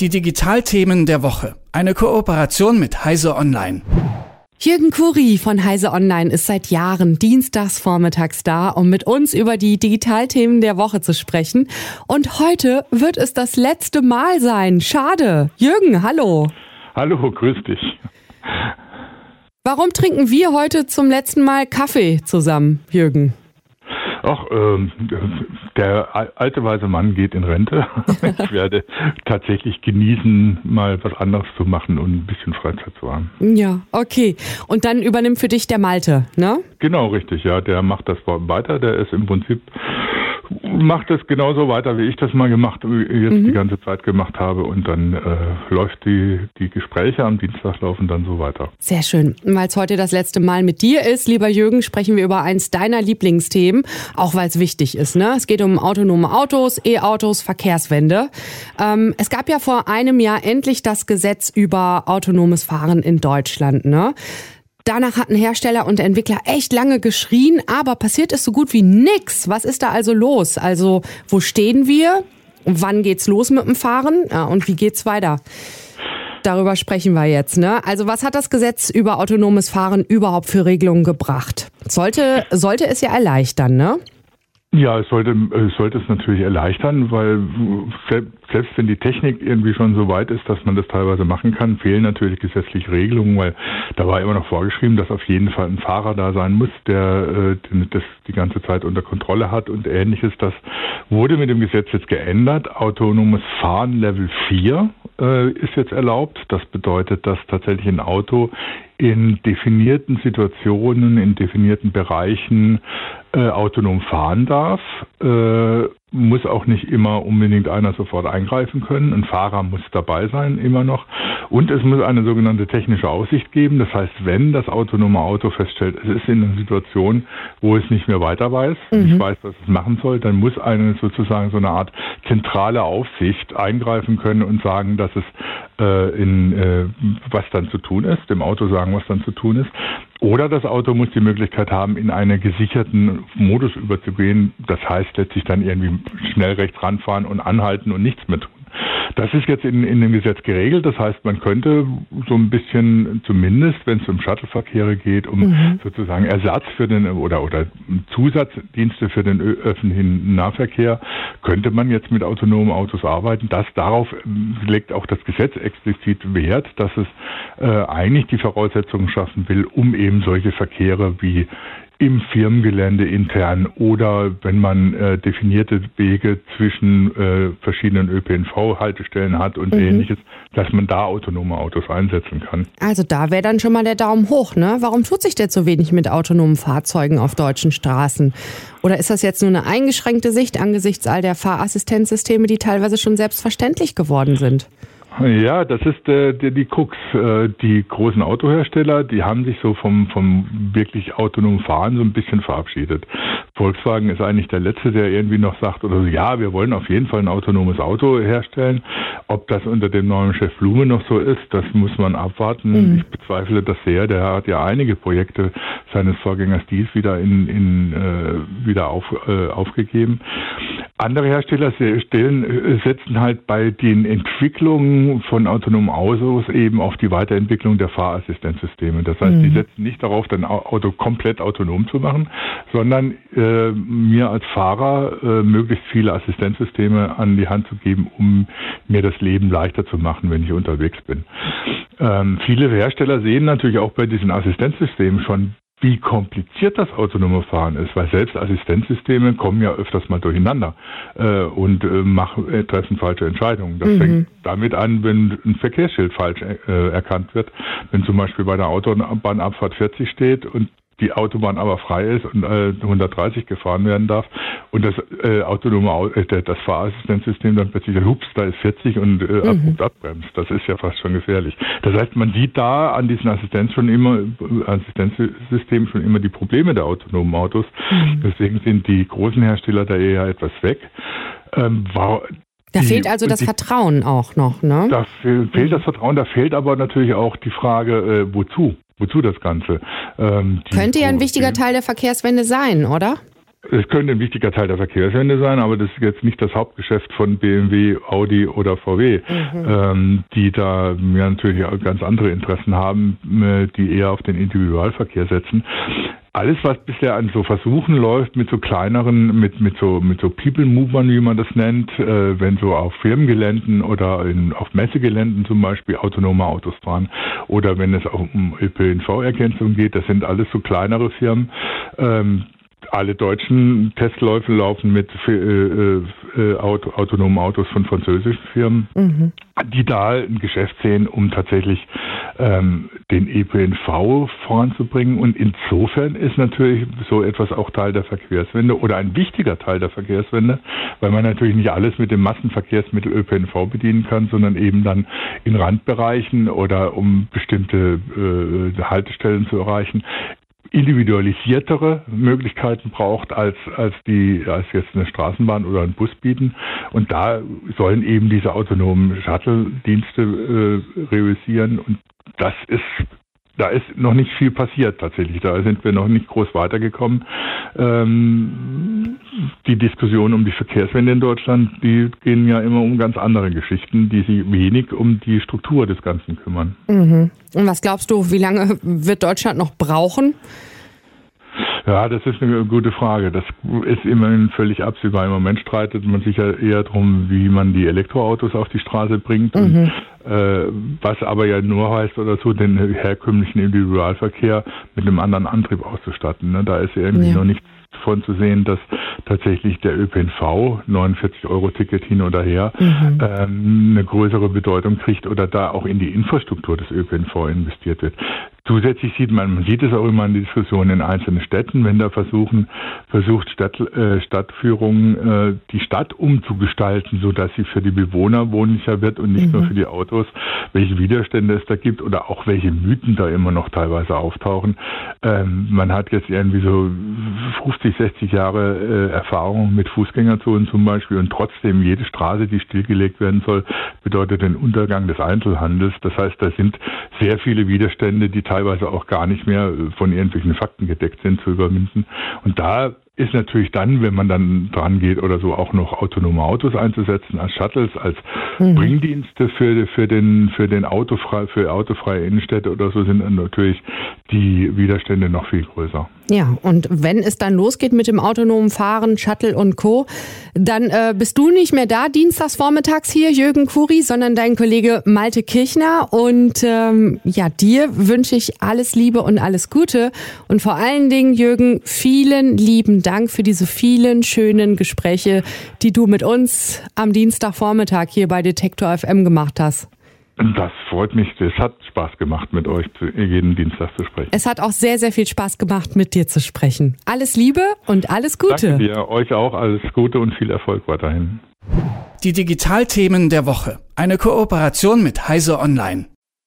Die Digitalthemen der Woche. Eine Kooperation mit Heise Online. Jürgen Kuri von Heise Online ist seit Jahren dienstags vormittags da, um mit uns über die Digitalthemen der Woche zu sprechen. Und heute wird es das letzte Mal sein. Schade. Jürgen, hallo. Hallo, grüß dich. Warum trinken wir heute zum letzten Mal Kaffee zusammen, Jürgen? Ach, ähm, der alte weise Mann geht in Rente. ich werde tatsächlich genießen, mal was anderes zu machen und ein bisschen Freizeit zu haben. Ja, okay. Und dann übernimmt für dich der Malte, ne? Genau, richtig, ja. Der macht das weiter. Der ist im Prinzip macht es genauso weiter, wie ich das mal gemacht, jetzt mhm. die ganze Zeit gemacht habe. Und dann äh, läuft die, die Gespräche am Dienstag laufen dann so weiter. Sehr schön. Weil es heute das letzte Mal mit dir ist, lieber Jürgen, sprechen wir über eins deiner Lieblingsthemen, auch weil es wichtig ist. Ne? Es geht um autonome Autos, E-Autos, Verkehrswende. Ähm, es gab ja vor einem Jahr endlich das Gesetz über autonomes Fahren in Deutschland. Ne? Danach hatten Hersteller und Entwickler echt lange geschrien, aber passiert ist so gut wie nix. Was ist da also los? Also, wo stehen wir? Wann geht's los mit dem Fahren? Ja, und wie geht's weiter? Darüber sprechen wir jetzt. Ne? Also was hat das Gesetz über autonomes Fahren überhaupt für Regelungen gebracht? Sollte, sollte es ja erleichtern, ne? Ja, es sollte, es sollte es natürlich erleichtern, weil selbst wenn die Technik irgendwie schon so weit ist, dass man das teilweise machen kann, fehlen natürlich gesetzliche Regelungen, weil da war immer noch vorgeschrieben, dass auf jeden Fall ein Fahrer da sein muss, der äh, das die ganze Zeit unter Kontrolle hat und ähnliches. Das wurde mit dem Gesetz jetzt geändert. Autonomes Fahren Level 4 äh, ist jetzt erlaubt. Das bedeutet, dass tatsächlich ein Auto in definierten Situationen, in definierten Bereichen äh, autonom fahren darf. Äh, muss auch nicht immer unbedingt einer sofort eingreifen können. Ein Fahrer muss dabei sein, immer noch. Und es muss eine sogenannte technische Aussicht geben. Das heißt, wenn das autonome Auto feststellt, es ist in einer Situation, wo es nicht mehr weiter weiß, mhm. nicht weiß, was es machen soll, dann muss eine sozusagen so eine Art zentrale Aufsicht eingreifen können und sagen, dass es äh, in äh, was dann zu tun ist, dem Auto sagen, was dann zu tun ist. Oder das Auto muss die Möglichkeit haben, in einen gesicherten Modus überzugehen. Das heißt letztlich dann irgendwie schnell rechts ranfahren und anhalten und nichts mehr. Das ist jetzt in, in dem Gesetz geregelt. Das heißt, man könnte so ein bisschen zumindest, wenn es um Shuttleverkehre geht, um mhm. sozusagen Ersatz für den oder oder Zusatzdienste für den öffentlichen Nahverkehr, könnte man jetzt mit autonomen Autos arbeiten. Das darauf legt auch das Gesetz explizit Wert, dass es äh, eigentlich die Voraussetzungen schaffen will, um eben solche Verkehre wie im Firmengelände intern oder wenn man äh, definierte Wege zwischen äh, verschiedenen ÖPNV-Haltestellen hat und mhm. ähnliches, dass man da autonome Autos einsetzen kann. Also da wäre dann schon mal der Daumen hoch, ne? Warum tut sich denn so wenig mit autonomen Fahrzeugen auf deutschen Straßen? Oder ist das jetzt nur eine eingeschränkte Sicht angesichts all der Fahrassistenzsysteme, die teilweise schon selbstverständlich geworden sind? Ja, das ist äh, die, die Krux. Äh, die großen Autohersteller, die haben sich so vom, vom wirklich autonomen Fahren so ein bisschen verabschiedet. Volkswagen ist eigentlich der Letzte, der irgendwie noch sagt, oder so, ja, wir wollen auf jeden Fall ein autonomes Auto herstellen. Ob das unter dem neuen Chef Blume noch so ist, das muss man abwarten. Mhm. Ich bezweifle das sehr. Der hat ja einige Projekte seines Vorgängers dies wieder in, in äh, wieder auf, äh, aufgegeben. Andere Hersteller stellen, äh, setzen halt bei den Entwicklungen von autonomen Autos eben auf die Weiterentwicklung der Fahrassistenzsysteme. Das heißt, mhm. die setzen nicht darauf, dein Auto komplett autonom zu machen, sondern äh, mir als Fahrer äh, möglichst viele Assistenzsysteme an die Hand zu geben, um mir das Leben leichter zu machen, wenn ich unterwegs bin. Ähm, viele Hersteller sehen natürlich auch bei diesen Assistenzsystemen schon wie kompliziert das autonome Fahren ist, weil selbst Assistenzsysteme kommen ja öfters mal durcheinander äh, und äh, machen, äh, treffen falsche Entscheidungen. Das mhm. fängt damit an, wenn ein Verkehrsschild falsch äh, erkannt wird. Wenn zum Beispiel bei der Autobahnabfahrt 40 steht und die Autobahn aber frei ist und äh, 130 gefahren werden darf und das äh, autonome äh, das Fahrassistenzsystem dann plötzlich hups, da ist 40 und äh, mhm. abrupt abbremst. Das ist ja fast schon gefährlich. Das heißt, man sieht da an diesen Assistenz schon immer Assistenzsystemen schon immer die Probleme der autonomen Autos. Mhm. Deswegen sind die großen Hersteller da eher etwas weg. Ähm, war, da die, fehlt also das die, Vertrauen auch noch, ne? Da fehlt das Vertrauen, da fehlt aber natürlich auch die Frage, äh, wozu? Wozu das Ganze? Ähm, Könnte ja ein wichtiger Teil der Verkehrswende sein, oder? Es könnte ein wichtiger Teil der Verkehrswende sein, aber das ist jetzt nicht das Hauptgeschäft von BMW, Audi oder VW, mhm. ähm, die da ja natürlich auch ganz andere Interessen haben, äh, die eher auf den Individualverkehr setzen alles, was bisher an so Versuchen läuft, mit so kleineren, mit, mit so, mit so People Movern, wie man das nennt, äh, wenn so auf Firmengeländen oder in, auf Messegeländen zum Beispiel autonome Autos fahren oder wenn es auch um ÖPNV-Ergänzung geht, das sind alles so kleinere Firmen, ähm, alle deutschen Testläufe laufen mit äh, äh, äh, Auto, autonomen Autos von französischen Firmen, mhm. die da ein Geschäft sehen, um tatsächlich ähm, den ÖPNV voranzubringen. Und insofern ist natürlich so etwas auch Teil der Verkehrswende oder ein wichtiger Teil der Verkehrswende, weil man natürlich nicht alles mit dem Massenverkehrsmittel ÖPNV bedienen kann, sondern eben dann in Randbereichen oder um bestimmte äh, Haltestellen zu erreichen, individualisiertere Möglichkeiten braucht, als, als die, als jetzt eine Straßenbahn oder ein Bus bieten. Und da sollen eben diese autonomen Shuttle-Dienste äh, realisieren. Und das ist da ist noch nicht viel passiert tatsächlich. Da sind wir noch nicht groß weitergekommen. Ähm, die Diskussion um die Verkehrswende in Deutschland, die gehen ja immer um ganz andere Geschichten, die sich wenig um die Struktur des Ganzen kümmern. Mhm. Und was glaubst du, wie lange wird Deutschland noch brauchen? Ja, das ist eine gute Frage. Das ist immerhin völlig absehbar. Im Moment streitet man sich ja eher darum, wie man die Elektroautos auf die Straße bringt. Mhm. Äh, was aber ja nur heißt oder so, den herkömmlichen Individualverkehr mit einem anderen Antrieb auszustatten. Ne? Da ist irgendwie ja. noch nichts von zu sehen, dass tatsächlich der ÖPNV, 49 Euro Ticket hin oder her, mhm. ähm, eine größere Bedeutung kriegt oder da auch in die Infrastruktur des ÖPNV investiert wird. Zusätzlich sieht man, man sieht es auch immer in der Diskussion in einzelnen Städten, wenn da versuchen, versucht Stadt, äh, Stadtführung äh, die Stadt umzugestalten, so dass sie für die Bewohner wohnlicher wird und nicht mhm. nur für die Autos, welche Widerstände es da gibt oder auch welche Mythen da immer noch teilweise auftauchen. Ähm, man hat jetzt irgendwie so 50, 60 Jahre äh, Erfahrung mit Fußgängerzonen zum Beispiel und trotzdem jede Straße, die stillgelegt werden soll, bedeutet den Untergang des Einzelhandels. Das heißt, da sind sehr viele Widerstände, die teilweise auch gar nicht mehr von irgendwelchen Fakten gedeckt sind, zu überwinden. Und da ist natürlich dann, wenn man dann dran geht oder so, auch noch autonome Autos einzusetzen als Shuttles, als mhm. Bringdienste für, für den, für den autofrei, für autofreie Innenstädte oder so sind dann natürlich die Widerstände noch viel größer. Ja, und wenn es dann losgeht mit dem autonomen Fahren, Shuttle und Co., dann äh, bist du nicht mehr da, dienstags vormittags hier, Jürgen Kuri, sondern dein Kollege Malte Kirchner. Und ähm, ja, dir wünsche ich alles Liebe und alles Gute. Und vor allen Dingen, Jürgen, vielen lieben Dank für diese vielen schönen Gespräche, die du mit uns am Dienstagvormittag hier bei Detektor FM gemacht hast. Das freut mich. Es hat Spaß gemacht, mit euch jeden Dienstag zu sprechen. Es hat auch sehr, sehr viel Spaß gemacht, mit dir zu sprechen. Alles Liebe und alles Gute. Danke dir. Euch auch alles Gute und viel Erfolg weiterhin. Die Digitalthemen der Woche. Eine Kooperation mit Heise Online.